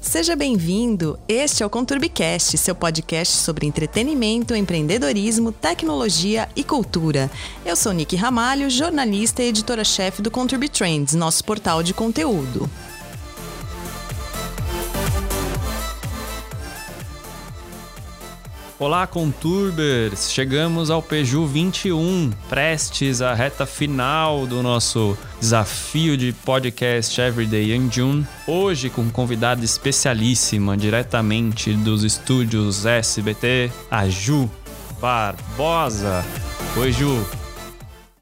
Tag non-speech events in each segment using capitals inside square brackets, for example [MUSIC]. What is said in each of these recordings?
Seja bem-vindo. Este é o Conturbicast, seu podcast sobre entretenimento, empreendedorismo, tecnologia e cultura. Eu sou Nick Ramalho, jornalista e editora-chefe do Conturbi Trends, nosso portal de conteúdo. Olá, Conturbers! Chegamos ao Peju 21, prestes à reta final do nosso desafio de podcast Everyday in June. Hoje com convidada especialíssima, diretamente dos estúdios SBT, a Ju Barbosa. Oi, Ju.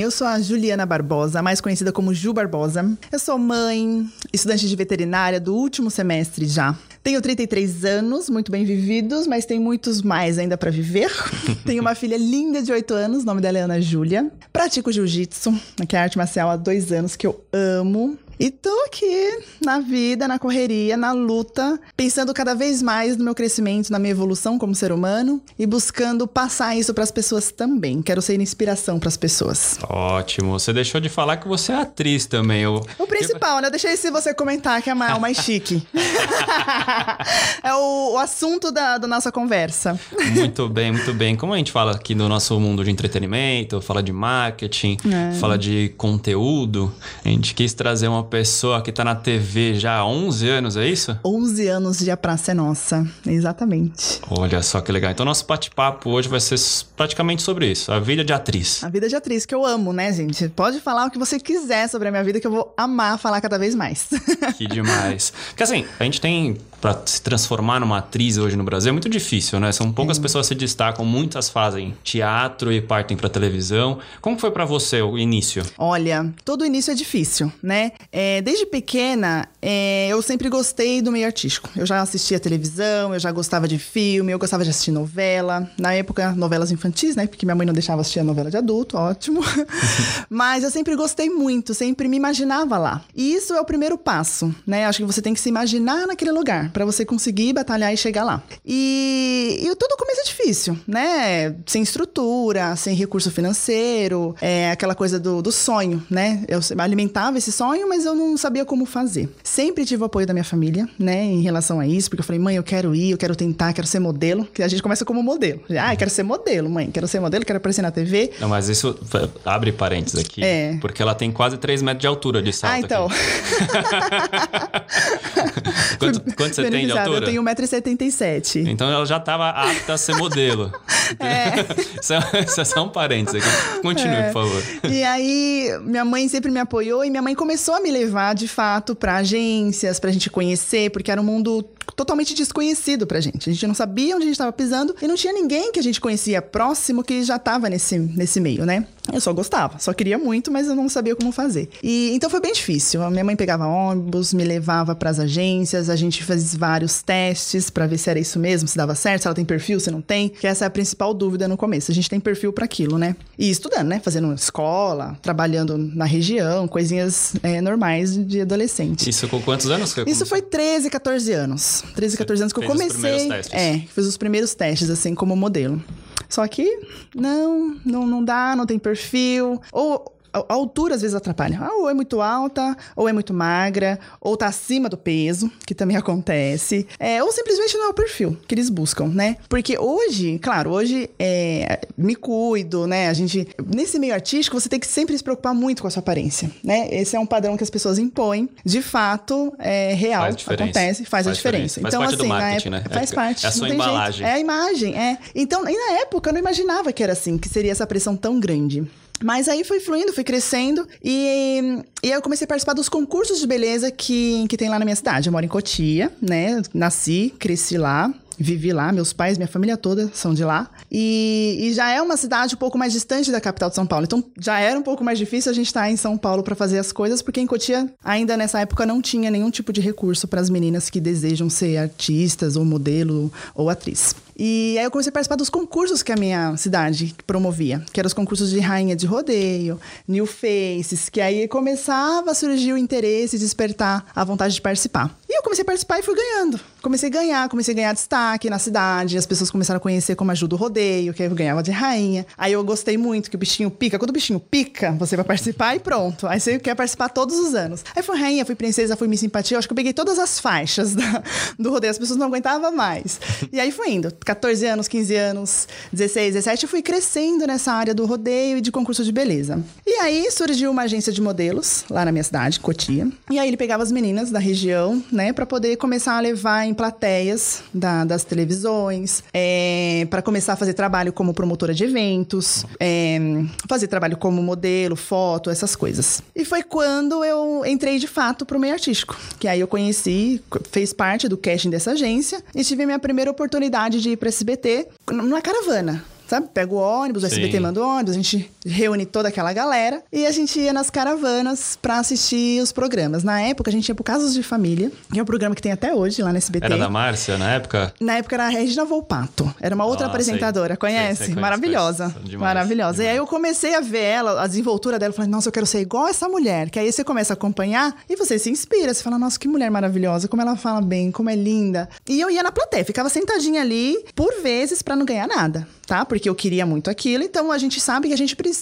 Eu sou a Juliana Barbosa, mais conhecida como Ju Barbosa. Eu sou mãe, estudante de veterinária do último semestre já. Tenho 33 anos, muito bem vividos, mas tem muitos mais ainda para viver. [LAUGHS] Tenho uma filha linda de 8 anos, o nome dela é Ana Júlia. Pratico jiu-jitsu, que é arte marcial há dois anos, que eu amo. E tô aqui na vida, na correria, na luta, pensando cada vez mais no meu crescimento, na minha evolução como ser humano e buscando passar isso para as pessoas também. Quero ser inspiração para as pessoas. Ótimo. Você deixou de falar que você é atriz também. Eu... O principal, né? Deixei se você comentar que é o mais chique. [LAUGHS] é o, o assunto da, da, nossa conversa. Muito bem, muito bem. Como a gente fala aqui no nosso mundo de entretenimento, fala de marketing, é. fala de conteúdo, a gente quis trazer uma pessoa que tá na TV já há 11 anos, é isso? 11 anos de A Praça é Nossa, exatamente. Olha só que legal. Então, nosso bate-papo hoje vai ser praticamente sobre isso, a vida de atriz. A vida de atriz, que eu amo, né, gente? Pode falar o que você quiser sobre a minha vida, que eu vou amar falar cada vez mais. Que demais. [LAUGHS] Porque assim, a gente tem para se transformar numa atriz hoje no Brasil é muito difícil, né? São poucas é. pessoas que se destacam, muitas fazem teatro e partem para televisão. Como foi para você o início? Olha, todo início é difícil, né? É, desde pequena, é, eu sempre gostei do meio artístico. Eu já assistia televisão, eu já gostava de filme, eu gostava de assistir novela. Na época, novelas infantis, né? Porque minha mãe não deixava assistir a novela de adulto, ótimo. [LAUGHS] Mas eu sempre gostei muito, sempre me imaginava lá. E isso é o primeiro passo, né? Acho que você tem que se imaginar naquele lugar para você conseguir batalhar e chegar lá. E, e tudo começa difícil, né? Sem estrutura, sem recurso financeiro, é aquela coisa do, do sonho, né? Eu alimentava esse sonho, mas eu não sabia como fazer. Sempre tive o apoio da minha família, né, em relação a isso, porque eu falei, mãe, eu quero ir, eu quero tentar, quero ser modelo, que a gente começa como modelo. Ah, eu quero ser modelo, mãe, quero ser modelo, quero aparecer na TV. Não, mas isso abre parênteses aqui, é. porque ela tem quase 3 metros de altura de salto. Ah, então. [LAUGHS] quanto, quanto você tem de altura? Eu tenho 1,77m. Então ela já estava apta a ser modelo. [LAUGHS] É. isso, é, isso é só um parênteses aqui. Continue, é. por favor. E aí, minha mãe sempre me apoiou e minha mãe começou a me levar, de fato, para agências, pra gente conhecer, porque era um mundo totalmente desconhecido pra gente. A gente não sabia onde a gente estava pisando e não tinha ninguém que a gente conhecia próximo que já estava nesse, nesse meio, né? Eu só gostava, só queria muito, mas eu não sabia como fazer. E então foi bem difícil. A minha mãe pegava ônibus, me levava para as agências, a gente fez vários testes para ver se era isso mesmo, se dava certo, se ela tem perfil, se não tem, que essa é a principal dúvida no começo. A gente tem perfil para aquilo, né? E estudando, né? Fazendo escola, trabalhando na região, coisinhas é, normais de adolescente. Isso com quantos anos? Isso foi 13, 14 anos. 13, 14 anos que eu comecei. É, fiz os primeiros testes, assim, como modelo. Só que não, não, não dá, não tem perfil. Ou a altura às vezes atrapalha. Ah, ou é muito alta, ou é muito magra, ou tá acima do peso, que também [LAUGHS] acontece. É, ou simplesmente não é o perfil que eles buscam, né? Porque hoje, claro, hoje é, me cuido, né? A gente. Nesse meio artístico, você tem que sempre se preocupar muito com a sua aparência, né? Esse é um padrão que as pessoas impõem. De fato, é real, faz acontece, faz, faz a diferença. Faz então, parte assim, do marketing, época, né? Faz é, parte. É a sua embalagem. Jeito. É a imagem, é. Então, e na época eu não imaginava que era assim, que seria essa pressão tão grande. Mas aí foi fluindo, fui crescendo e, e eu comecei a participar dos concursos de beleza que, que tem lá na minha cidade. Eu moro em Cotia, né? Nasci, cresci lá vivi lá, meus pais, minha família toda são de lá. E, e, já é uma cidade um pouco mais distante da capital de São Paulo. Então já era um pouco mais difícil a gente estar em São Paulo para fazer as coisas, porque em Cotia ainda nessa época não tinha nenhum tipo de recurso para as meninas que desejam ser artistas ou modelo ou atriz. E aí eu comecei a participar dos concursos que a minha cidade promovia, que eram os concursos de rainha de rodeio, new faces, que aí começava a surgir o interesse, despertar a vontade de participar. E eu comecei a participar e fui ganhando comecei a ganhar, comecei a ganhar destaque na cidade, as pessoas começaram a conhecer como ajuda o rodeio, que eu ganhava de rainha. Aí eu gostei muito que o bichinho pica. Quando o bichinho pica, você vai participar e pronto. Aí você quer participar todos os anos. Aí fui rainha, fui princesa, fui Miss Simpatia. Eu acho que eu peguei todas as faixas [LAUGHS] da, do rodeio. As pessoas não aguentavam mais. E aí fui indo. 14 anos, 15 anos, 16, 17. Eu fui crescendo nessa área do rodeio e de concurso de beleza. E aí surgiu uma agência de modelos lá na minha cidade, Cotia. E aí ele pegava as meninas da região, né, para poder começar a levar em plateias da, das televisões, é, para começar a fazer trabalho como promotora de eventos, é, fazer trabalho como modelo, foto, essas coisas. E foi quando eu entrei de fato pro meio artístico, que aí eu conheci, fez parte do casting dessa agência e tive a minha primeira oportunidade de para SBT numa caravana sabe? Pega o ônibus, o SBT manda o ônibus, a gente reúne toda aquela galera e a gente ia nas caravanas para assistir os programas. Na época, a gente ia pro Casos de Família, que é um programa que tem até hoje lá no SBT. Era da Márcia, na época? Na época era a Regina Volpato. Era uma outra ah, apresentadora, sei. conhece? Sei, sei, Maravilhosa. Maravilhosa. Demais. E aí eu comecei a ver ela, a desenvoltura dela, falei, nossa, eu quero ser igual essa mulher. Que aí você começa a acompanhar e você se inspira. Você fala, nossa, que mulher maravilhosa, como ela fala bem, como é linda. E eu ia na plateia, ficava sentadinha ali, por vezes, para não ganhar nada tá? Porque eu queria muito aquilo, então a gente sabe que a gente precisa,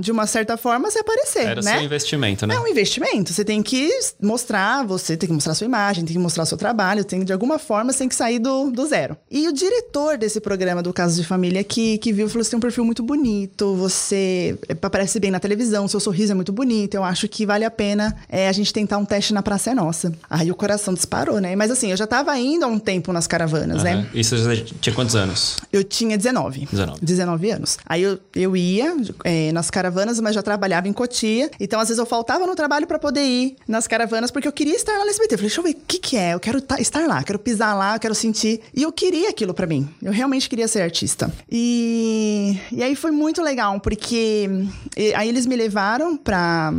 de uma certa forma, se aparecer, Era né? seu investimento, né? É um investimento. Você tem que mostrar, você tem que mostrar sua imagem, tem que mostrar seu trabalho, tem de alguma forma, você tem que sair do, do zero. E o diretor desse programa do Caso de Família que, que viu, falou: você tem um perfil muito bonito, você aparece bem na televisão, seu sorriso é muito bonito, eu acho que vale a pena é, a gente tentar um teste na Praça é Nossa. Aí o coração disparou, né? Mas assim, eu já tava indo há um tempo nas caravanas, uhum. né? Isso você tinha quantos anos? Eu tinha 19. 19. 19 anos. Aí eu, eu ia é, nas caravanas, mas já trabalhava em Cotia. Então, às vezes, eu faltava no trabalho para poder ir nas caravanas, porque eu queria estar lá no SBT. Eu falei, deixa eu ver o que, que é. Eu quero estar lá, quero pisar lá, eu quero sentir. E eu queria aquilo para mim. Eu realmente queria ser artista. E, e aí foi muito legal, porque e, aí eles me levaram pra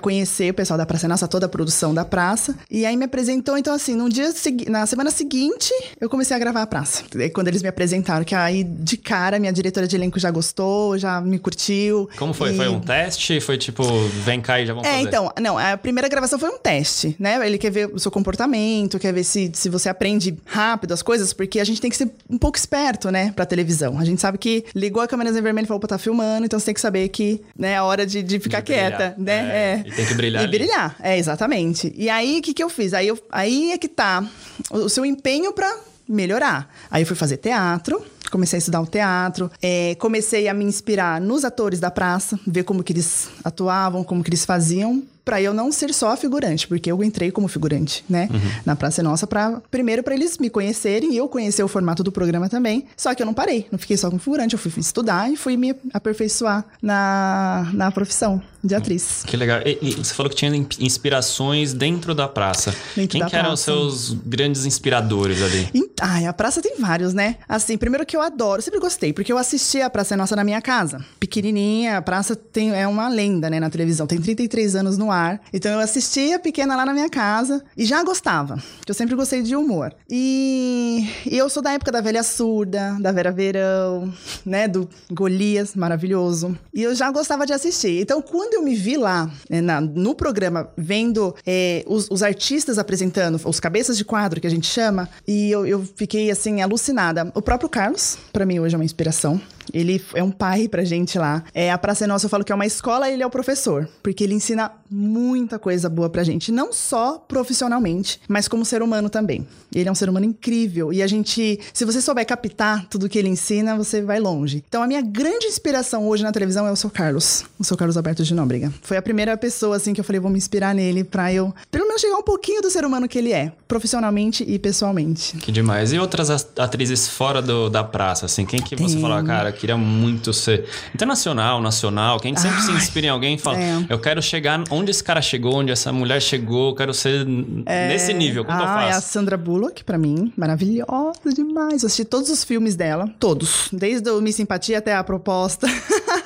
conhecer o pessoal da Praça Nossa, toda a produção da praça. E aí me apresentou, então, assim, no dia na semana seguinte, eu comecei a gravar a praça. E quando eles me apresentaram, que aí de cara minha diretora de elenco já gostou, já me curtiu. Como foi? E... Foi um teste? Foi tipo, vem cá e já vamos é, fazer? É, então, não, a primeira gravação foi um teste, né? Ele quer ver o seu comportamento, quer ver se, se você aprende rápido as coisas, porque a gente tem que ser um pouco esperto, né, pra televisão. A gente sabe que ligou a câmera em vermelho e falou, opa, tá filmando, então você tem que saber que, né, é a hora de, de ficar de quieta, né? É, é. E tem que brilhar. E ali. brilhar, é, exatamente. E aí, o que, que eu fiz? Aí, eu, aí é que tá o seu empenho pra melhorar. Aí eu fui fazer teatro, comecei a estudar o teatro, é, comecei a me inspirar nos atores da praça, ver como que eles atuavam, como que eles faziam, para eu não ser só figurante, porque eu entrei como figurante, né, uhum. na Praça Nossa para primeiro para eles me conhecerem e eu conhecer o formato do programa também. Só que eu não parei, não fiquei só como figurante, eu fui estudar e fui me aperfeiçoar na, na profissão de atriz. Que legal. E, e você falou que tinha inspirações dentro da praça. Dentro Quem da que praça. eram os seus grandes inspiradores ali? Ai, a praça tem vários, né? Assim, primeiro que eu adoro, sempre gostei, porque eu assisti a Praça Nossa na minha casa. Pequenininha, a praça tem, é uma lenda, né, na televisão. Tem 33 anos no ar. Então eu assistia pequena lá na minha casa e já gostava, que eu sempre gostei de humor. E, e eu sou da época da Velha Surda, da Vera Verão, né, do Golias, maravilhoso. E eu já gostava de assistir. Então quando eu me vi lá, né, na, no programa, vendo é, os, os, artistas apresentando, os cabeças de quadro que a gente chama, e eu, eu fiquei assim alucinada. O próprio Carlos, para mim hoje é uma inspiração. Ele é um pai pra gente lá. É, a Praça é Nossa, eu falo que é uma escola e ele é o professor. Porque ele ensina muita coisa boa pra gente. Não só profissionalmente, mas como ser humano também. Ele é um ser humano incrível. E a gente, se você souber captar tudo que ele ensina, você vai longe. Então, a minha grande inspiração hoje na televisão é o seu Carlos. O seu Carlos Alberto de Nóbrega. Foi a primeira pessoa, assim, que eu falei, vou me inspirar nele pra eu, pelo menos, chegar um pouquinho do ser humano que ele é. Profissionalmente e pessoalmente. Que demais. E outras atrizes fora do, da praça, assim? Quem que Tem. você falou, cara, queria muito ser internacional, nacional, quem sempre Ai, se inspira em alguém e fala, é. eu quero chegar onde esse cara chegou, onde essa mulher chegou, eu quero ser é. nesse nível, como ah, eu faço? É a Sandra Bullock, para mim, maravilhosa demais. Eu assisti todos os filmes dela, todos, desde o Me Simpatia até a Proposta. [LAUGHS]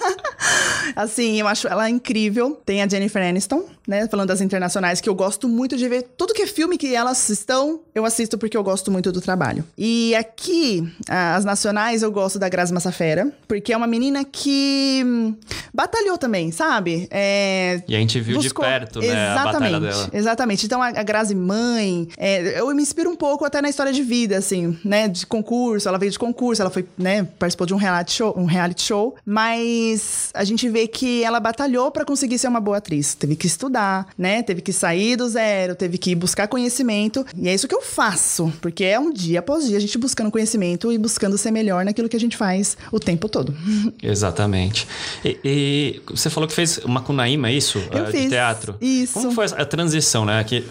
assim, eu acho ela incrível. Tem a Jennifer Aniston, né? Falando das internacionais, que eu gosto muito de ver. Tudo que é filme que elas estão, eu assisto porque eu gosto muito do trabalho. E aqui, as nacionais, eu gosto da Grazi Massafera, porque é uma menina que hum, batalhou também, sabe? É, e a gente viu buscou... de perto, né? Exatamente, a batalha dela. Exatamente. Então, a, a Grazi mãe, é, eu me inspiro um pouco até na história de vida, assim, né? De concurso, ela veio de concurso, ela foi, né? Participou de um reality show, um reality show, mas a gente vê que ela batalhou para conseguir ser uma boa atriz. Teve que estudar, né? Teve que sair do zero, teve que buscar conhecimento. E é isso que eu faço, porque é um dia após dia a gente buscando conhecimento e buscando ser melhor naquilo que a gente faz o tempo todo. [LAUGHS] Exatamente. E, e você falou que fez uma Macunaíma, é isso? Eu uh, fiz. De teatro. Isso. Como foi a transição, né? Que,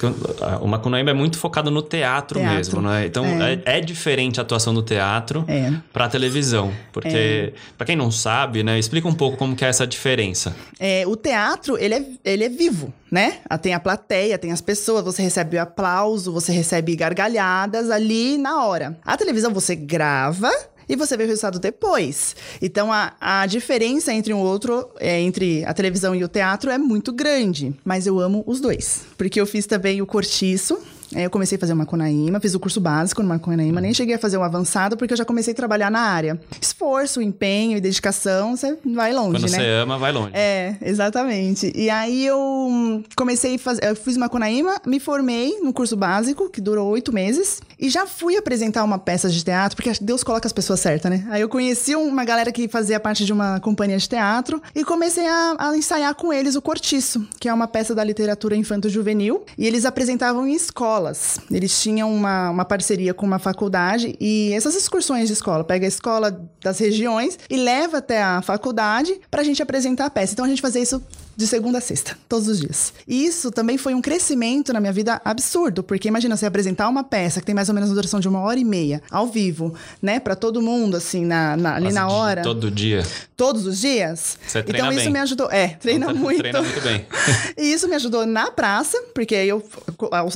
o Macunaíma é muito focado no teatro, teatro. mesmo, né? Então é. É, é. diferente a atuação do teatro é. para televisão. Porque, é. para quem não sabe, né? Explica um pouco como que é essa diferença. É, o teatro, ele é, ele é vivo, né? Ah, tem a plateia, tem as pessoas, você recebe o aplauso, você recebe gargalhadas ali na hora. A televisão você grava e você vê o resultado depois. Então a, a diferença entre um outro, é, entre a televisão e o teatro é muito grande. Mas eu amo os dois. Porque eu fiz também o cortiço, eu comecei a fazer uma Conaíma, fiz o curso básico no Macunaíma, nem cheguei a fazer o avançado porque eu já comecei a trabalhar na área. Esforço, empenho e dedicação, você vai longe, Quando né? você ama, vai longe. É, exatamente. E aí eu comecei a fazer, eu fiz uma Conaíma, me formei no curso básico, que durou oito meses, e já fui apresentar uma peça de teatro, porque Deus coloca as pessoas certas, né? Aí eu conheci uma galera que fazia parte de uma companhia de teatro e comecei a, a ensaiar com eles o Cortiço, que é uma peça da literatura infanto-juvenil, e eles apresentavam em escola escolas. Eles tinham uma, uma parceria com uma faculdade e essas excursões de escola, pega a escola das regiões e leva até a faculdade para a gente apresentar a peça. Então a gente fazia isso de segunda a sexta, todos os dias. E isso também foi um crescimento na minha vida absurdo, porque imagina você apresentar uma peça que tem mais ou menos uma duração de uma hora e meia, ao vivo, né, para todo mundo, assim, na, na ali na hora. Todo dia. Todos os dias. Você treina então isso me ajudou. É, treina então, muito. Treina muito bem. [LAUGHS] e isso me ajudou na praça, porque eu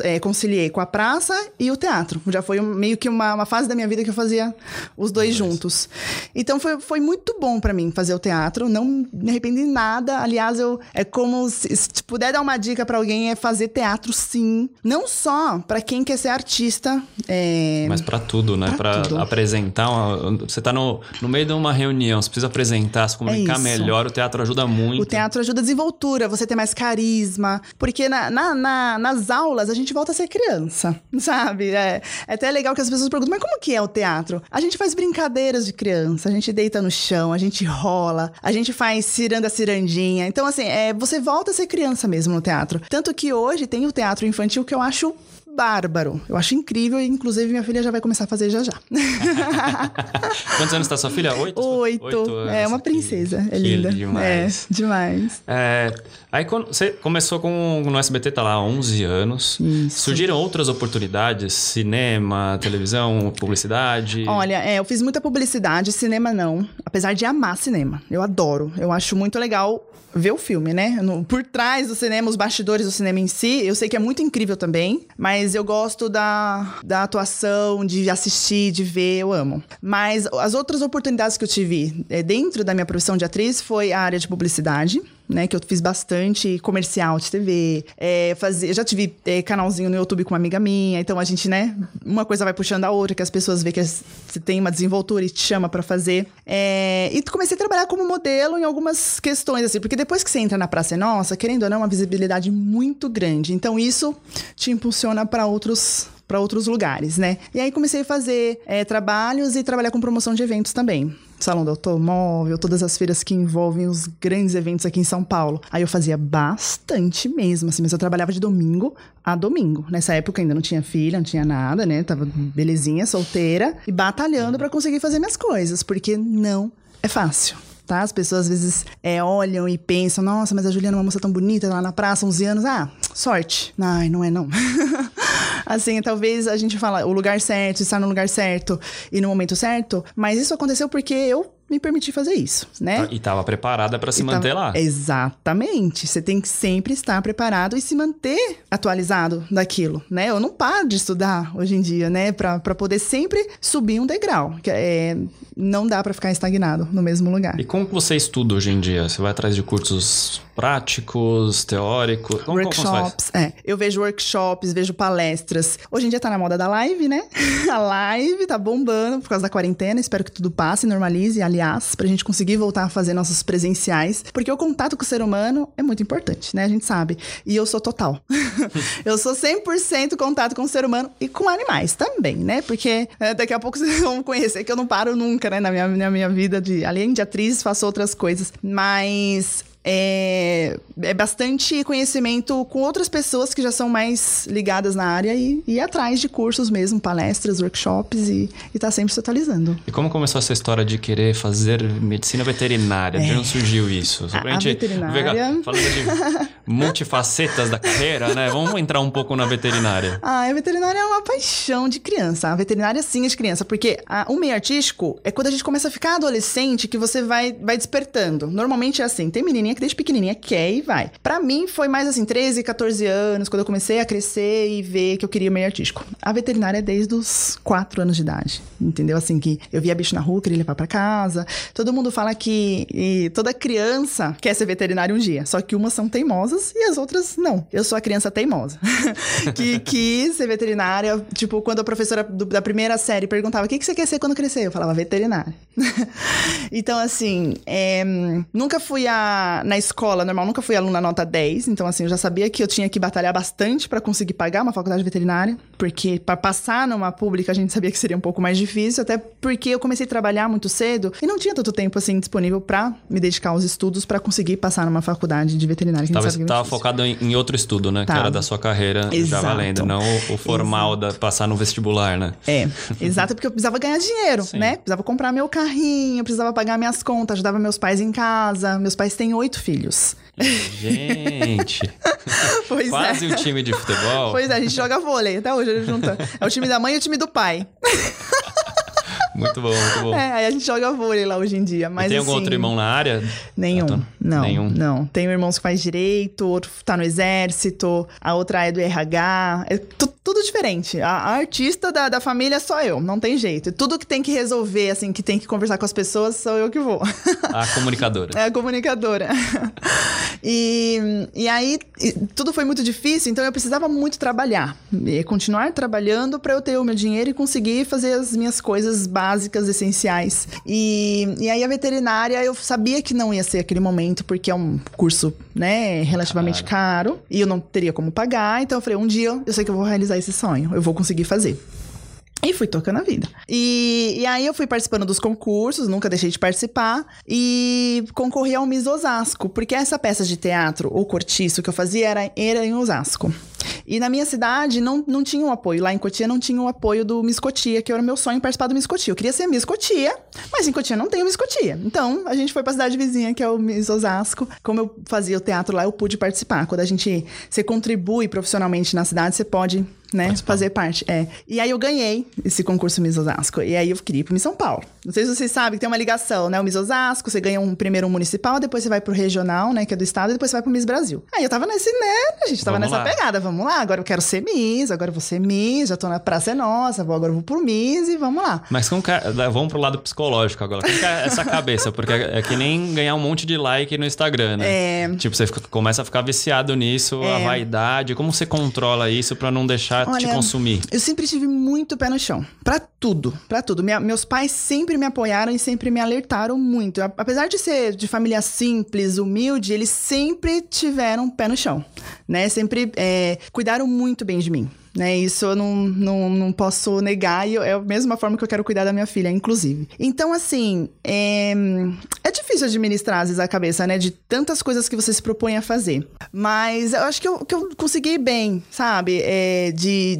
é, conciliei com a praça e o teatro. Já foi meio que uma, uma fase da minha vida que eu fazia os dois juntos. Então foi, foi muito bom para mim fazer o teatro. Não me arrependi nada. Aliás, eu é como se, se puder dar uma dica para alguém é fazer teatro sim, não só para quem quer ser artista, é... mas para tudo, né? Para apresentar, uma... você tá no, no meio de uma reunião, você precisa apresentar, se comunicar é melhor, o teatro ajuda muito. O teatro ajuda a desenvoltura, você ter mais carisma, porque na, na, na, nas aulas a gente volta a ser criança, [LAUGHS] sabe? É, é até legal que as pessoas perguntam, mas como que é o teatro? A gente faz brincadeiras de criança, a gente deita no chão, a gente rola, a gente faz ciranda cirandinha. Então, assim, é, é, você volta a ser criança mesmo no teatro. Tanto que hoje tem o teatro infantil que eu acho bárbaro. Eu acho incrível e, inclusive, minha filha já vai começar a fazer já já. [LAUGHS] Quantos anos está sua filha? Oito? Oito. Oito. É uma princesa. Que, é linda. demais. É, demais. É, aí, quando você começou com no SBT, tá lá 11 anos. Isso. Surgiram outras oportunidades? Cinema, televisão, publicidade? Olha, é, eu fiz muita publicidade, cinema não. Apesar de amar cinema. Eu adoro. Eu acho muito legal ver o filme, né? No, por trás do cinema, os bastidores do cinema em si, eu sei que é muito incrível também, mas eu gosto da, da atuação, de assistir, de ver, eu amo. Mas as outras oportunidades que eu tive é, dentro da minha profissão de atriz foi a área de publicidade né? Que eu fiz bastante comercial de TV. É, já tive é, canalzinho no YouTube com uma amiga minha. Então a gente, né? Uma coisa vai puxando a outra, que as pessoas veem que você tem uma desenvoltura e te chama para fazer. É, e comecei a trabalhar como modelo em algumas questões, assim, porque depois que você entra na Praça é Nossa, querendo ou não, é uma visibilidade muito grande. Então isso te impulsiona para outros para outros lugares, né? E aí comecei a fazer é, trabalhos e trabalhar com promoção de eventos também. Salão do Automóvel, todas as feiras que envolvem os grandes eventos aqui em São Paulo. Aí eu fazia bastante mesmo, assim, mas eu trabalhava de domingo a domingo. Nessa época ainda não tinha filha, não tinha nada, né? Tava belezinha, solteira e batalhando para conseguir fazer minhas coisas, porque não é fácil tá? As pessoas às vezes é, olham e pensam, nossa, mas a Juliana é uma moça tão bonita lá na praça, 11 anos, ah, sorte. Ai, não é não. [LAUGHS] assim, talvez a gente fala o lugar certo, estar no lugar certo e no momento certo, mas isso aconteceu porque eu me permitir fazer isso, né? E estava preparada para se manter lá. Exatamente. Você tem que sempre estar preparado e se manter atualizado daquilo, né? Eu não paro de estudar hoje em dia, né? Pra, pra poder sempre subir um degrau. Que é, não dá pra ficar estagnado no mesmo lugar. E como que você estuda hoje em dia? Você vai atrás de cursos práticos, teóricos? Como, como workshops, é. Eu vejo workshops, vejo palestras. Hoje em dia tá na moda da live, né? [LAUGHS] A live tá bombando por causa da quarentena. Espero que tudo passe, normalize, aliás, pra gente conseguir voltar a fazer nossos presenciais. Porque o contato com o ser humano é muito importante, né? A gente sabe. E eu sou total. [LAUGHS] eu sou 100% contato com o ser humano e com animais também, né? Porque é, daqui a pouco vocês [LAUGHS] vão conhecer que eu não paro nunca, né? Na minha, na minha vida de... Além de atriz, faço outras coisas. Mas é, é bastante conhecimento com outras pessoas que já são mais ligadas na área e, e atrás de cursos mesmo, palestras, workshops e, e tá sempre se atualizando. E como começou essa história de querer fazer medicina veterinária? De onde surgiu isso? Só pra É. A- a gente veterinária- ver- falando de multifacetas da carreira, né? Vamos entrar um pouco na veterinária. Ah, a veterinária é uma paixão de criança. A veterinária sim é de criança, porque a- o meio artístico é quando a gente começa a ficar adolescente que você vai, vai despertando. Normalmente é assim, tem menininha que desde pequenininha quer e vai. Pra mim foi mais assim, 13, 14 anos, quando eu comecei a crescer e ver que eu queria meio artístico. A veterinária é desde os 4 anos de idade, entendeu? Assim, que eu via bicho na rua, queria levar pra casa. Todo mundo fala que toda criança quer ser veterinária um dia, só que umas são teimosas e as outras não. Eu sou a criança teimosa, [LAUGHS] que quis ser veterinária. Tipo, quando a professora do- da primeira série perguntava o que, que você quer ser quando crescer, eu falava veterinária. [LAUGHS] então, assim, é, nunca fui a, na escola normal, nunca fui aluna nota 10. Então, assim, eu já sabia que eu tinha que batalhar bastante pra conseguir pagar uma faculdade veterinária, porque pra passar numa pública a gente sabia que seria um pouco mais difícil, até porque eu comecei a trabalhar muito cedo e não tinha tanto tempo assim disponível pra me dedicar aos estudos pra conseguir passar numa faculdade de veterinária. Que a gente Tava, sabe que é focado em, em outro estudo, né? Que era da sua carreira já Exato. valendo, não o, o formal da passar no vestibular, né? É, exato, porque eu precisava ganhar dinheiro, Sim. né? Precisava comprar meu carrinho, precisava pagar minhas contas, ajudava meus pais em casa. Meus pais têm oito filhos. Gente, [LAUGHS] Pois quase é. o time de futebol. Pois é, a gente joga vôlei, até hoje a junta. É o time da mãe e o time do pai. Muito bom, muito bom. É, aí a gente joga vôlei lá hoje em dia. Mas, e tem algum assim, outro irmão na área? Nenhum, Ator? Não, Nenhum. não. Tenho irmãos que faz direito, outro tá no exército, a outra é do RH, é tu- tudo diferente. A, a artista da, da família é só eu, não tem jeito. Tudo que tem que resolver, assim, que tem que conversar com as pessoas, sou eu que vou. A comunicadora. [LAUGHS] É a comunicadora. E, e aí, e tudo foi muito difícil, então eu precisava muito trabalhar. E continuar trabalhando para eu ter o meu dinheiro e conseguir fazer as minhas coisas básicas, essenciais. E, e aí, a veterinária, eu sabia que não ia ser aquele momento, porque é um curso, né, relativamente caro. e eu não teria como pagar. Então, eu falei: um dia eu sei que eu vou realizar esse sonho, eu vou conseguir fazer. E fui tocando a vida. E, e aí eu fui participando dos concursos, nunca deixei de participar. E concorri ao Miss Osasco, porque essa peça de teatro, ou cortiço, que eu fazia era, era em Osasco. E na minha cidade não, não tinha o apoio. Lá em Cotia não tinha o apoio do Miss Cotia, que era o meu sonho participar do Miss Cotia. Eu queria ser Miss Cotia, mas em Cotia não tem o Miss Cotia. Então a gente foi pra cidade vizinha, que é o Miss Osasco. Como eu fazia o teatro lá, eu pude participar. Quando a gente você contribui profissionalmente na cidade, você pode né, Participar. fazer parte. É. E aí eu ganhei esse concurso Miss Osasco. E aí eu queria ir pro Miss São Paulo. Não sei se vocês sabem que tem uma ligação, né? O Miss Osasco, você ganha um primeiro um municipal, depois você vai pro regional, né? Que é do estado, e depois você vai pro Miss Brasil. Aí eu tava nesse, né? A gente tava Vamos nessa lá. pegada. Vamos lá, agora eu quero ser Miss, agora eu vou ser Miss, já tô na Praça é Nossa, vou, agora eu vou pro Miss e vamos lá. Mas como que vamos pro lado psicológico agora. Como que é essa cabeça? Porque é, é que nem ganhar um monte de like no Instagram, né? É. Tipo, você fica- começa a ficar viciado nisso, a É. vaidade. Como você controla isso pra não deixar te Olha, consumir? Eu sempre tive muito pé no chão. Pra tudo, pra tudo. Minha- meus pais sempre me apoiaram e sempre me alertaram muito. A- Apesar de ser de família simples, humilde, eles sempre tiveram pé no chão, né? Sempre é, cuidaram muito bem de mim. Né, isso eu não, não, não posso negar e eu- é a mesma forma que eu quero cuidar da minha filha, inclusive. Então, assim, é, é difícil administrar às vezes a cabeça, né? De tantas coisas que você se propõe a fazer. Mas eu acho que eu, que eu consegui bem, sabe? É, de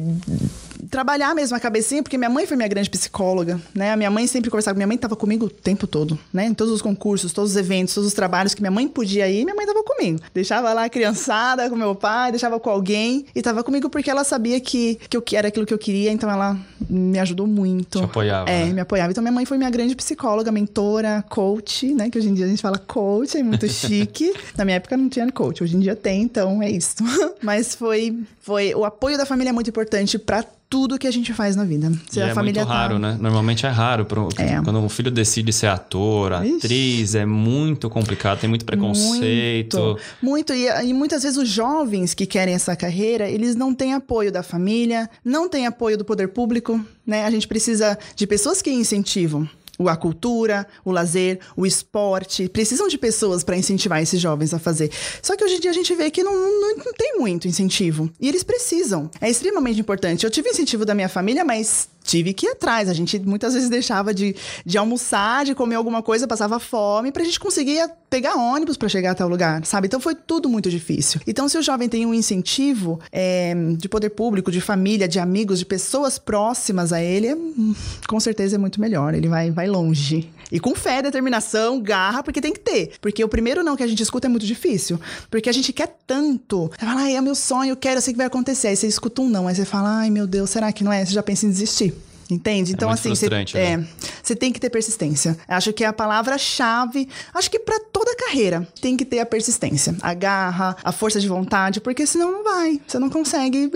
trabalhar mesmo a cabecinha, porque minha mãe foi minha grande psicóloga, né? A minha mãe sempre conversava, minha mãe estava comigo o tempo todo, né? Em todos os concursos, todos os eventos, todos os trabalhos que minha mãe podia ir, minha mãe estava comigo. Deixava lá a criançada com meu pai, deixava com alguém e estava comigo porque ela sabia que, que eu era aquilo que eu queria, então ela me ajudou muito. Te apoiava. É, né? me apoiava. Então minha mãe foi minha grande psicóloga, mentora, coach, né? Que hoje em dia a gente fala coach, é muito [LAUGHS] chique. Na minha época não tinha coach, hoje em dia tem, então é isso. [LAUGHS] Mas foi, foi o apoio da família é muito importante para tudo que a gente faz na vida. Se é muito raro, tá... né? Normalmente é raro. Pro... É. Quando um filho decide ser ator, atriz, Ixi. é muito complicado, tem muito preconceito. Muito. muito. E, e, muitas vezes os jovens que querem essa carreira, eles não têm apoio da família, não têm apoio do poder público, né? A gente precisa de pessoas que incentivam a cultura, o lazer, o esporte. Precisam de pessoas para incentivar esses jovens a fazer. Só que hoje em dia a gente vê que não, não, não, tem muito incentivo. E eles precisam. É extremamente importante. Eu tive incentivo da minha família, mas tive que ir atrás. A gente muitas vezes deixava de, de almoçar, de comer alguma coisa, passava fome, pra gente conseguir pegar ônibus para chegar até o lugar, sabe? Então foi tudo muito difícil. Então, se o jovem tem um incentivo é, de poder público, de família, de amigos, de pessoas próximas a ele, hum, com certeza é muito melhor. Ele vai, vai longe. E com fé, determinação, garra, porque tem que ter. Porque o primeiro não que a gente escuta é muito difícil. Porque a gente quer tanto. Você fala, ai, é meu sonho, eu quero, eu sei que vai acontecer. Aí você escuta um não, aí você fala, ai meu Deus, será que não é? Você já pensa em desistir. Entende? É então, assim, você né? é, tem que ter persistência. Acho que é a palavra-chave, acho que para toda carreira, tem que ter a persistência, a garra, a força de vontade, porque senão não vai. Você não consegue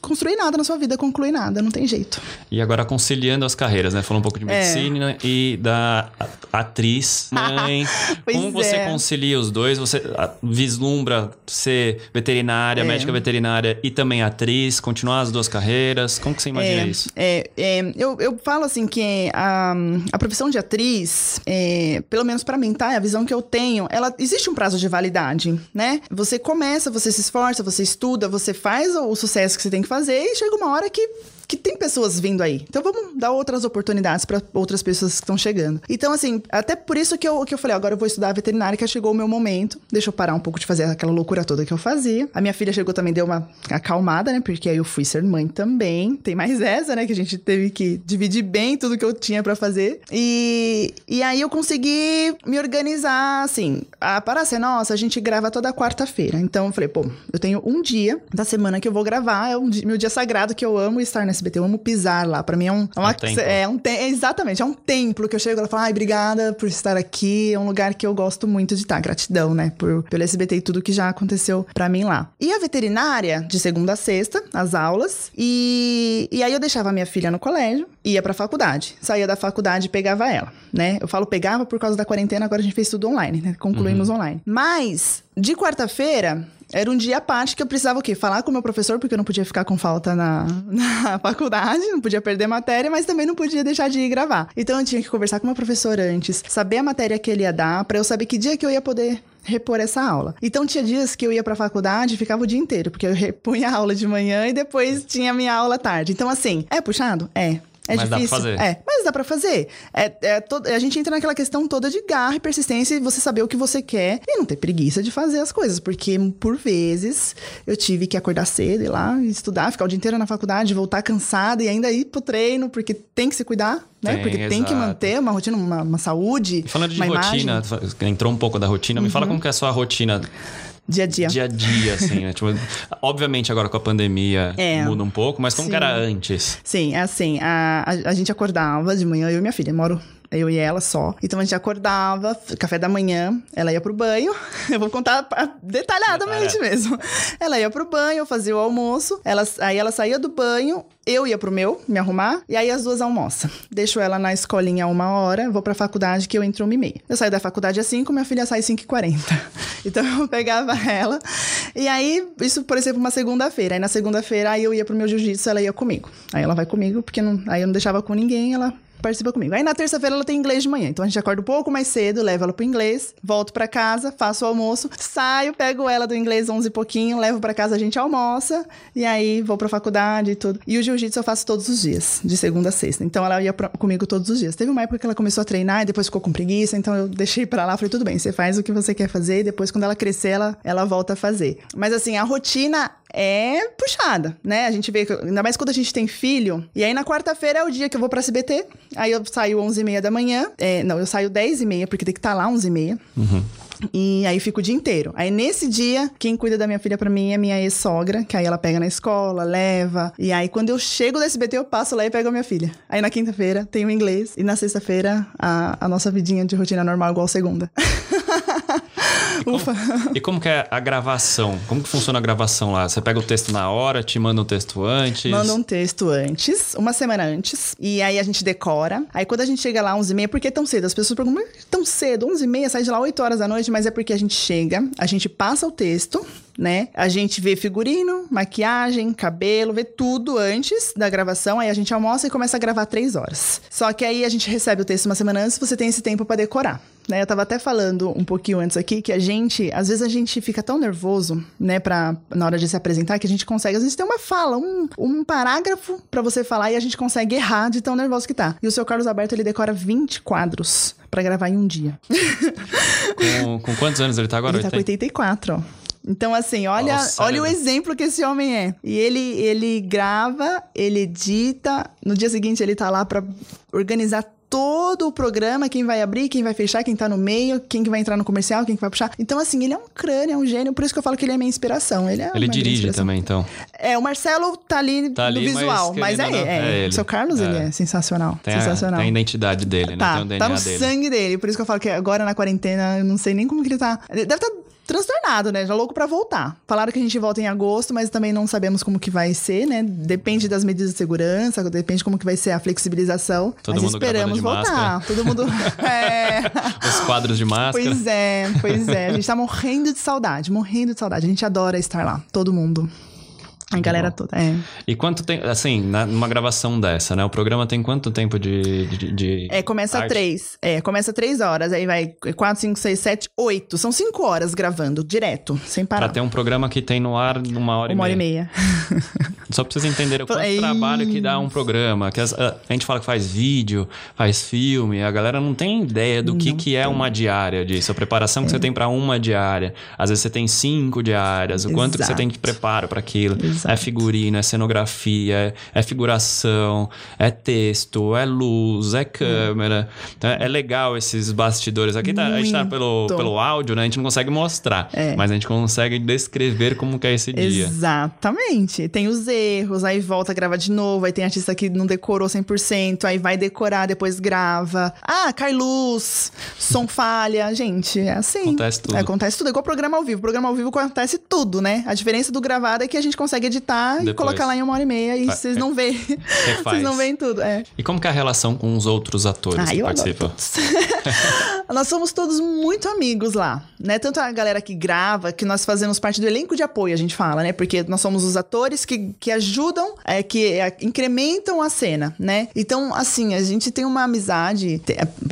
construir nada na sua vida, concluir nada, não tem jeito. E agora conciliando as carreiras, né? Falou um pouco de é. medicina é. e da atriz, [LAUGHS] mãe. Como você é. concilia os dois? Você vislumbra ser veterinária, é. médica veterinária e também atriz, continuar as duas carreiras? Como que você imagina é, isso? É, é eu, eu falo assim que a, a profissão de atriz, é, pelo menos para mim, tá? É a visão que eu tenho, ela existe um prazo de validade, né? Você começa, você se esforça, você estuda, você faz o, o sucesso que você tem que fazer e chega uma hora que que tem pessoas vindo aí. Então vamos dar outras oportunidades para outras pessoas que estão chegando. Então, assim, até por isso que eu, que eu falei, agora eu vou estudar veterinária, que chegou o meu momento. Deixa eu parar um pouco de fazer aquela loucura toda que eu fazia. A minha filha chegou também, deu uma acalmada, né? Porque aí eu fui ser mãe também. Tem mais essa, né? Que a gente teve que dividir bem tudo que eu tinha para fazer. E, e aí eu consegui me organizar, assim. A, ser nossa, a gente grava toda quarta-feira. Então eu falei, pô, eu tenho um dia da semana que eu vou gravar. É o meu dia sagrado que eu amo estar nessa SBT. Eu amo pisar lá. Pra mim é um. É, uma, é, é um é, Exatamente, é um templo que eu chego e falo, ai, obrigada por estar aqui. É um lugar que eu gosto muito de estar. Gratidão, né? Por, pelo SBT e tudo que já aconteceu pra mim lá. E a veterinária, de segunda a sexta, as aulas. E, e aí eu deixava a minha filha no colégio, ia pra faculdade. Saía da faculdade e pegava ela, né? Eu falo pegava por causa da quarentena, agora a gente fez tudo online, né? Concluímos uhum. online. Mas, de quarta-feira, era um dia à parte que eu precisava o quê? Falar com o meu professor, porque eu não podia ficar com falta na, [LAUGHS] na faculdade, não podia perder matéria, mas também não podia deixar de ir gravar. Então eu tinha que conversar com o meu professor antes, saber a matéria que ele ia dar, para eu saber que dia que eu ia poder repor essa aula. Então tinha dias que eu ia para a faculdade e ficava o dia inteiro, porque eu [LAUGHS] repunha a aula de manhã e depois tinha minha aula à tarde. Então assim, é puxado? É. É mas difícil. Dá pra fazer. É, mas dá pra fazer. É, é todo, a gente entra naquela questão toda de garra e persistência e você saber o que você quer e não ter preguiça de fazer as coisas. Porque, por vezes, eu tive que acordar cedo, ir lá estudar, ficar o dia inteiro na faculdade, voltar cansada e ainda ir pro treino, porque tem que se cuidar, né? Tem, porque exato. tem que manter uma rotina, uma, uma saúde. E falando de rotina, imagem. entrou um pouco da rotina, me fala uhum. como que é a sua rotina Dia a dia. Dia a dia, assim, né? tipo, obviamente agora com a pandemia [LAUGHS] é, muda um pouco, mas como sim. que era antes? Sim, é assim, a, a, a, gente acordava de manhã, eu e minha filha, moro eu e ela só. Então a gente acordava, café da manhã, ela ia pro banho. [LAUGHS] Eu vou contar detalhadamente mesmo. Ela ia pro banho, eu fazia o almoço, ela, aí ela saía do banho, eu ia pro meu, me arrumar, e aí as duas almoçam. Deixo ela na escolinha uma hora, vou pra faculdade que eu entro uma e meia. Eu saio da faculdade às 5, minha filha sai às 5 e 40. Então [LAUGHS] eu pegava ela, e aí, isso, por exemplo, uma segunda-feira. Aí na segunda-feira, aí eu ia pro meu jiu-jitsu, ela ia comigo. Aí ela vai comigo, porque não, aí eu não deixava com ninguém, ela participa comigo. Aí na terça-feira ela tem inglês de manhã, então a gente acorda um pouco mais cedo, levo ela pro inglês, volto para casa, faço o almoço, saio, pego ela do inglês 11 e pouquinho, levo para casa, a gente almoça e aí vou pra faculdade e tudo. E o jiu-jitsu eu faço todos os dias, de segunda a sexta. Então ela ia pra, comigo todos os dias. Teve uma época que ela começou a treinar e depois ficou com preguiça, então eu deixei para lá, falei tudo bem, você faz o que você quer fazer e depois quando ela crescer ela ela volta a fazer. Mas assim, a rotina é puxada, né? A gente vê, ainda mais quando a gente tem filho. E aí na quarta-feira é o dia que eu vou pra SBT. Aí eu saio 11h30 da manhã. É, não, eu saio 10h30, porque tem que estar tá lá 11h30. Uhum. E aí fico o dia inteiro. Aí nesse dia, quem cuida da minha filha para mim é minha ex-sogra, que aí ela pega na escola, leva. E aí quando eu chego do SBT, eu passo lá e pego a minha filha. Aí na quinta-feira tem o inglês e na sexta-feira a, a nossa vidinha de rotina normal igual segunda. [LAUGHS] [LAUGHS] E como, e como que é a gravação? Como que funciona a gravação lá? Você pega o texto na hora, te manda um texto antes? Manda um texto antes, uma semana antes. E aí a gente decora. Aí quando a gente chega lá 11h30, por que tão cedo? As pessoas perguntam, tão cedo? 11h30, sai de lá 8 horas da noite, mas é porque a gente chega, a gente passa o texto, né? A gente vê figurino, maquiagem, cabelo, vê tudo antes da gravação. Aí a gente almoça e começa a gravar três horas. Só que aí a gente recebe o texto uma semana antes, você tem esse tempo para decorar. Né, eu tava até falando um pouquinho antes aqui que a gente, às vezes a gente fica tão nervoso, né, pra, na hora de se apresentar, que a gente consegue, às vezes tem uma fala, um, um parágrafo para você falar e a gente consegue errar de tão nervoso que tá. E o seu Carlos Alberto, ele decora 20 quadros para gravar em um dia. Com, com, quantos anos ele tá agora? Ele tá com 84, ó. Então, assim, olha, Nossa, olha o exemplo que esse homem é. E ele, ele grava, ele edita, no dia seguinte ele tá lá para organizar todo o programa, quem vai abrir, quem vai fechar, quem tá no meio, quem que vai entrar no comercial, quem que vai puxar. Então, assim, ele é um crânio, é um gênio, por isso que eu falo que ele é minha inspiração. Ele, é ele dirige também, então. É, o Marcelo tá ali tá no ali, visual, mas, mas é, é, é, ele. O seu Carlos, é. ele é sensacional. Tem sensacional. A, tem a identidade dele, né? Tá, tem o DNA tá no dele. sangue dele. Por isso que eu falo que agora na quarentena, eu não sei nem como que ele tá. Deve estar tá transtornado, né? Já louco para voltar. Falaram que a gente volta em agosto, mas também não sabemos como que vai ser, né? Depende das medidas de segurança, depende como que vai ser a flexibilização. Todo mas mundo esperamos voltar. Máscara. Todo mundo. [LAUGHS] é. Os quadros de máscara. Pois é, pois é. A gente tá morrendo de saudade, morrendo de saudade. A gente adora estar lá, todo mundo. A galera toda, é. E quanto tem, assim, numa gravação dessa, né? O programa tem quanto tempo de. de, de é, começa arte? três. É, começa três horas, aí vai quatro, cinco, seis, sete, oito. São cinco horas gravando, direto, sem parar. Pra ter um programa que tem no ar numa hora uma e meia. Uma hora e meia. Só pra vocês entenderem o quanto é trabalho que dá um programa. Que a, a, gente fala que faz vídeo, faz filme, a galera não tem ideia do que, que é uma diária disso. A preparação que é. você tem para uma diária. Às vezes você tem cinco diárias, o quanto que você tem de preparo para aquilo. Exato. É figurino, é cenografia, é, é, figuração, é texto, é luz, é câmera. Então, é legal esses bastidores. Aqui tá, a gente tá pelo, pelo áudio, né? A gente não consegue mostrar, é. mas a gente consegue descrever como que é esse dia. Exatamente. Tem os erros, aí volta a gravar de novo, aí tem artista que não decorou 100%, aí vai decorar, depois grava. Ah, cai luz, som [LAUGHS] falha. Gente, é assim. Acontece tudo. É, acontece tudo. É igual programa ao vivo. Programa ao vivo acontece tudo, né? A diferença do gravado é que a gente consegue editar depois. e colocar lá em uma hora e meia e vocês não veem. [LAUGHS] Vocês não veem tudo. É. E como que é a relação com os outros atores ah, que participam? [LAUGHS] nós somos todos muito amigos lá, né? Tanto a galera que grava, que nós fazemos parte do elenco de apoio, a gente fala, né? Porque nós somos os atores que, que ajudam, é, que é, incrementam a cena, né? Então, assim, a gente tem uma amizade.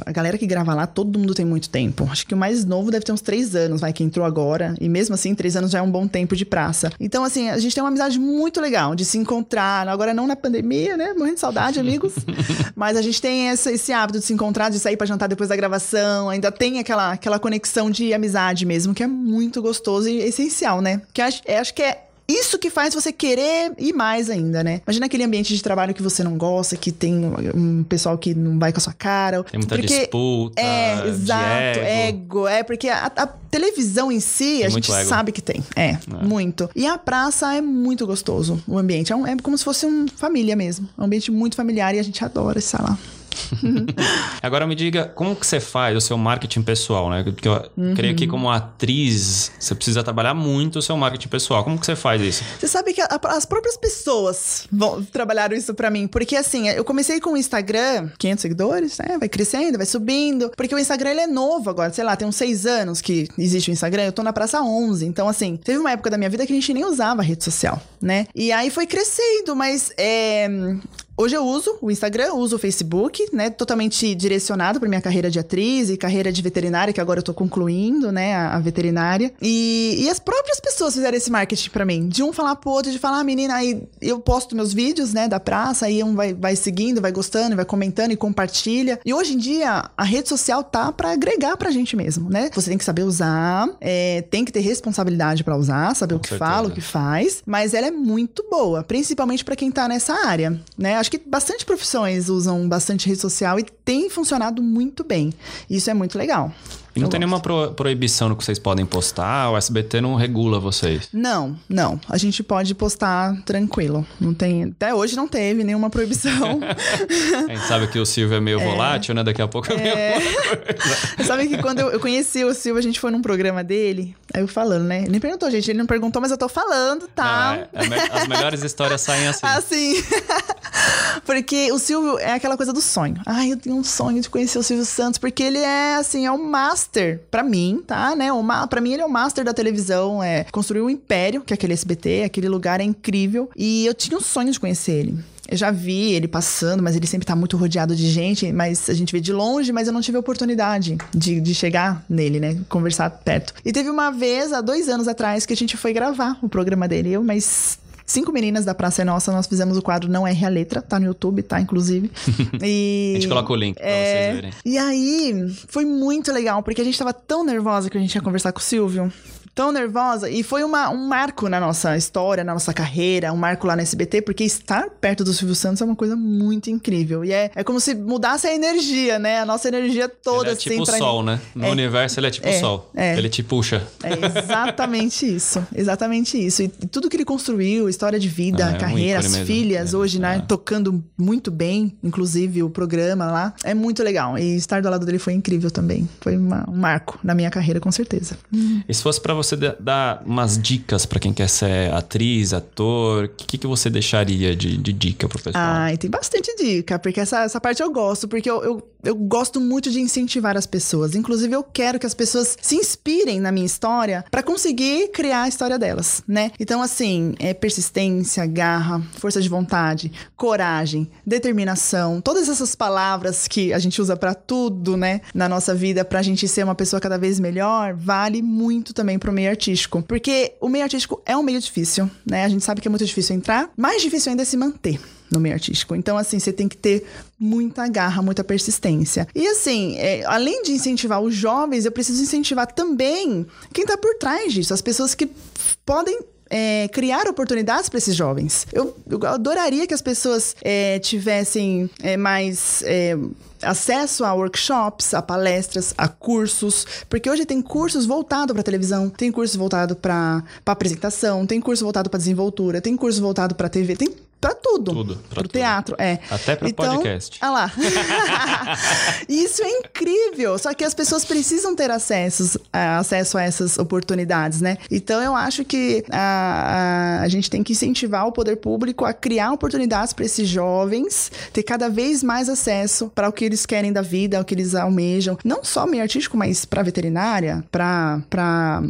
A galera que grava lá, todo mundo tem muito tempo. Acho que o mais novo deve ter uns três anos, vai, que entrou agora. E mesmo assim, três anos já é um bom tempo de praça. Então, assim, a gente tem uma amizade muito legal de se encontrar. Agora, não na pandemia, né? Morrendo de saudade, amigos. [LAUGHS] Mas a gente tem essa, esse hábito de se encontrar, de sair para jantar depois da gravação. Ainda tem aquela, aquela conexão de amizade mesmo, que é muito gostoso e essencial, né? Que acho, é, acho que é isso que faz você querer ir mais ainda, né? Imagina aquele ambiente de trabalho que você não gosta, que tem um pessoal que não vai com a sua cara. Tem muita porque disputa. É, exato, ego. ego. É, porque a, a televisão em si, tem a gente ego. sabe que tem. É, é, muito. E a praça é muito gostoso, o ambiente. É, um, é como se fosse uma família mesmo. É um ambiente muito familiar e a gente adora estar lá. [LAUGHS] Agora me diga, como que você faz o seu marketing pessoal, né? Porque eu uhum. creio que como atriz, você precisa trabalhar muito o seu marketing pessoal. Como que você faz isso? Você sabe que a, as próprias pessoas vão, trabalharam isso para mim. Porque assim, eu comecei com o Instagram, 500 seguidores, né? Vai crescendo, vai subindo. Porque o Instagram, ele é novo agora. Sei lá, tem uns seis anos que existe o Instagram. Eu tô na praça 11. Então assim, teve uma época da minha vida que a gente nem usava rede social, né? E aí foi crescendo, mas é Hoje eu uso o Instagram, uso o Facebook, né? Totalmente direcionado para minha carreira de atriz e carreira de veterinária, que agora eu tô concluindo, né? A, a veterinária. E, e, as próprias pessoas fizeram esse marketing para mim. De um falar pro outro, de falar, ah, menina, aí eu posto meus vídeos, né? Da praça, aí um vai, vai seguindo, vai gostando, vai comentando e compartilha. E hoje em dia, a rede social tá para agregar pra gente mesmo, né? Você tem que saber usar, é, tem que ter responsabilidade para usar, saber Com o que certeza. fala, o que faz. Mas ela é muito boa, principalmente para quem tá nessa área, né? Acho que bastante profissões usam bastante rede social e tem funcionado muito bem. Isso é muito legal. E não eu tem gosto. nenhuma pro, proibição no que vocês podem postar? O SBT não regula vocês? Não, não. A gente pode postar tranquilo. Não tem, até hoje não teve nenhuma proibição. [LAUGHS] a gente sabe que o Silvio é meio é, volátil, né? Daqui a pouco é, é... meio Sabe que quando eu, eu, conheci o Silvio, a gente foi num programa dele, aí eu falando, né? Ele nem perguntou, gente. Ele não perguntou, mas eu tô falando, tá? Não, é, é as melhores histórias saem assim. [LAUGHS] Assim. porque o Silvio é aquela coisa do sonho. Ai, eu tenho um sonho de conhecer o Silvio Santos, porque ele é, assim, é o master, para mim, tá? Né? Uma, pra mim, ele é o master da televisão, é construiu um império, que é aquele SBT, aquele lugar é incrível. E eu tinha um sonho de conhecer ele. Eu já vi ele passando, mas ele sempre tá muito rodeado de gente, mas a gente vê de longe, mas eu não tive a oportunidade de, de chegar nele, né? Conversar perto. E teve uma vez, há dois anos atrás, que a gente foi gravar o programa dele. Eu, mas Cinco meninas da Praça é Nossa, nós fizemos o quadro Não Erre a Letra, tá no YouTube, tá, inclusive. [LAUGHS] E, a gente coloca o link pra é, vocês verem. E aí, foi muito legal, porque a gente tava tão nervosa que a gente ia conversar com o Silvio tão nervosa. E foi uma, um marco na nossa história, na nossa carreira, um marco lá na SBT, porque estar perto do Silvio Santos é uma coisa muito incrível. E é, é como se mudasse a energia, né? A nossa energia toda. Ele é tipo o sol, né? No é, universo ele é tipo o é, sol. É. Ele te puxa. É exatamente isso. Exatamente isso. E tudo que ele construiu, história de vida, é, carreira, as filhas, hoje, né? Tocando muito bem, inclusive o programa lá. É muito legal. E estar do lado dele foi incrível também. Foi uma, um marco na minha carreira, com certeza. E se fosse para você você dar umas dicas para quem quer ser atriz, ator, o que, que você deixaria de, de dica pro pessoal? Ah, tem bastante dica, porque essa, essa parte eu gosto, porque eu, eu, eu gosto muito de incentivar as pessoas. Inclusive, eu quero que as pessoas se inspirem na minha história para conseguir criar a história delas, né? Então, assim, é persistência, garra, força de vontade, coragem, determinação, todas essas palavras que a gente usa para tudo, né, na nossa vida, pra gente ser uma pessoa cada vez melhor, vale muito também pro meio artístico. Porque o meio artístico é um meio difícil, né? A gente sabe que é muito difícil entrar, mais difícil ainda é se manter no meio artístico. Então, assim, você tem que ter muita garra, muita persistência. E assim, é, além de incentivar os jovens, eu preciso incentivar também quem tá por trás disso, as pessoas que podem é, criar oportunidades para esses jovens. Eu, eu, adoraria que as pessoas é, tivessem é, mais é, acesso a workshops, a palestras, a cursos, porque hoje tem cursos voltados para televisão, tem curso voltado para apresentação, tem curso voltado para desenvoltura, tem curso voltado para TV, tem para tudo. Tudo. Tudo. teatro, é. Até para então, podcast. Ah lá. [LAUGHS] Isso é incrível. Só que as pessoas precisam ter acessos, acesso a essas oportunidades, né? Então eu acho que a, a, a gente tem que incentivar o poder público a criar oportunidades para esses jovens ter cada vez mais acesso para o que eles querem da vida, o que eles almejam. Não só meio artístico, mas para veterinária, para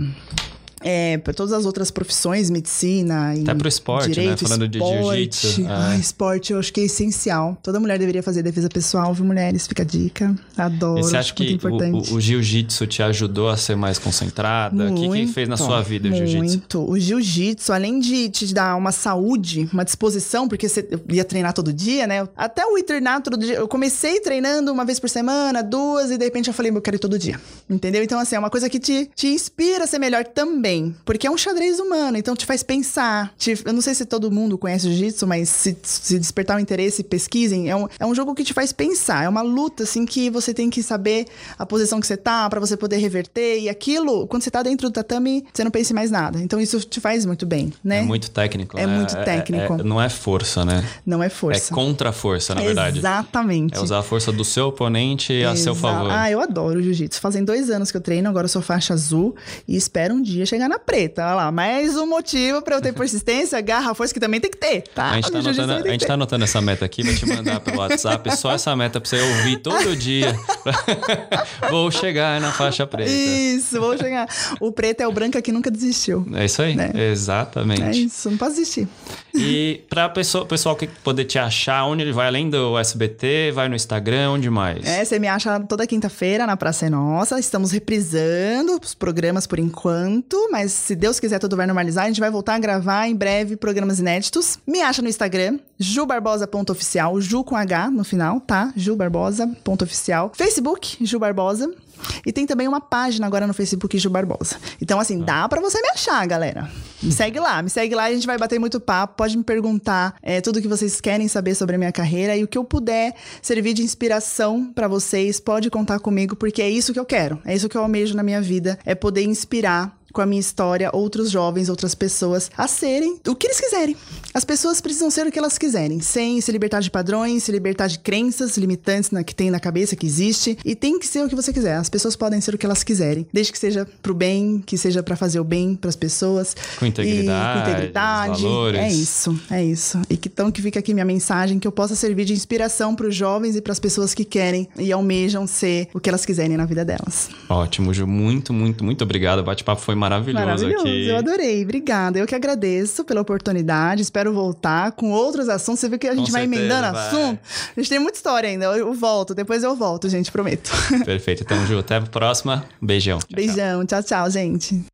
é, para todas as outras profissões, medicina e Até pro esporte, né? direito, né? Falando esporte. de jiu-jitsu. Ah, esporte eu acho que é essencial. Toda mulher deveria fazer defesa pessoal, viu, mulheres? Fica a dica. Adoro. E você acha que o, o, jiu-jitsu te ajudou a ser mais concentrada? Muito, o que, que fez na sua vida o jiu-jitsu? Muito. O jiu-jitsu, além de te dar uma saúde, uma disposição, porque você ia treinar todo dia, né? Até o ir treinar todo dia. Eu comecei treinando uma vez por semana, duas, e de repente eu falei, eu quero ir todo dia. Entendeu? Então, assim, é uma coisa que te, te inspira a ser melhor também Porque é um xadrez humano, então te faz pensar. Te, eu não sei se todo mundo conhece jiu-jitsu, mas se, se, despertar o interesse, pesquisem. É um, é um jogo que te faz pensar. É uma luta, assim, que você tem que saber a posição que você tá para você poder reverter. E aquilo, quando você tá dentro do tatame, você não pensa em mais nada. Então isso te faz muito bem, né? É muito técnico. É né? muito é, técnico. É, é, não é força, né? Não é força. É contra a força, na verdade. Exatamente. É usar a força do seu oponente a seu favor. Ah, eu adoro jiu-jitsu. Fazem dois anos que eu treino, agora eu sou faixa azul e espero um dia chegar na preta. Olha lá, mais um motivo pra eu ter [LAUGHS] persistência, garra, força que também tem que ter, tá? A gente tá, [LAUGHS] anotando, a gente tá anotando essa meta aqui, vou te mandar pelo WhatsApp, só essa meta pra você ouvir todo dia. [LAUGHS] [LAUGHS] vou chegar na faixa preta. Isso, vou chegar. O preto é o branco que nunca desistiu. É isso aí, né? exatamente. É isso, não pode desistir. E pra pessoa, pessoal que poder te achar, onde ele vai além do SBT, vai no Instagram, onde mais? É, você me acha toda quinta-feira na Praça é Nossa. Estamos reprisando os programas por enquanto, mas se Deus quiser tudo vai normalizar, a gente vai voltar a gravar em breve programas inéditos. Me acha no Instagram, jubarbosa.oficial, Ju com H no final, tá? jubarbosa.oficial. Facebook, Ju Barbosa. E tem também uma página agora no Facebook Ju Barbosa. Então, assim, dá para você me achar, galera. Me segue lá, me segue lá, a gente vai bater muito papo. Pode me perguntar é, tudo que vocês querem saber sobre a minha carreira e o que eu puder servir de inspiração para vocês, pode contar comigo, porque é isso que eu quero, é isso que eu almejo na minha vida, é poder inspirar com a minha história outros jovens, outras pessoas a serem o que eles quiserem. As pessoas precisam ser o que elas quiserem, sem se libertar de padrões, se libertar de crenças limitantes na, que tem na cabeça, que existe. E tem que ser o que você quiser. As pessoas podem ser o que elas quiserem, desde que seja pro bem, que seja para fazer o bem para as pessoas. Com integridade. E, com integridade. Valores. É isso, é isso. E que, então que fica aqui minha mensagem, que eu possa servir de inspiração para os jovens e para as pessoas que querem e almejam ser o que elas quiserem na vida delas. Ótimo, Ju. Muito, muito, muito obrigado. O bate-papo foi maravilhoso, Maravilhoso, aqui. eu adorei. Obrigada. Eu que agradeço pela oportunidade. Espero voltar com outros assuntos. Você viu que a gente Com vai certeza, emendando vai. assunto? A gente tem muita história ainda. Eu volto, depois eu volto, gente, prometo. [LAUGHS] Perfeito. Então, Ju, até a próxima. Beijão. Tchau. Beijão, tchau, tchau, gente.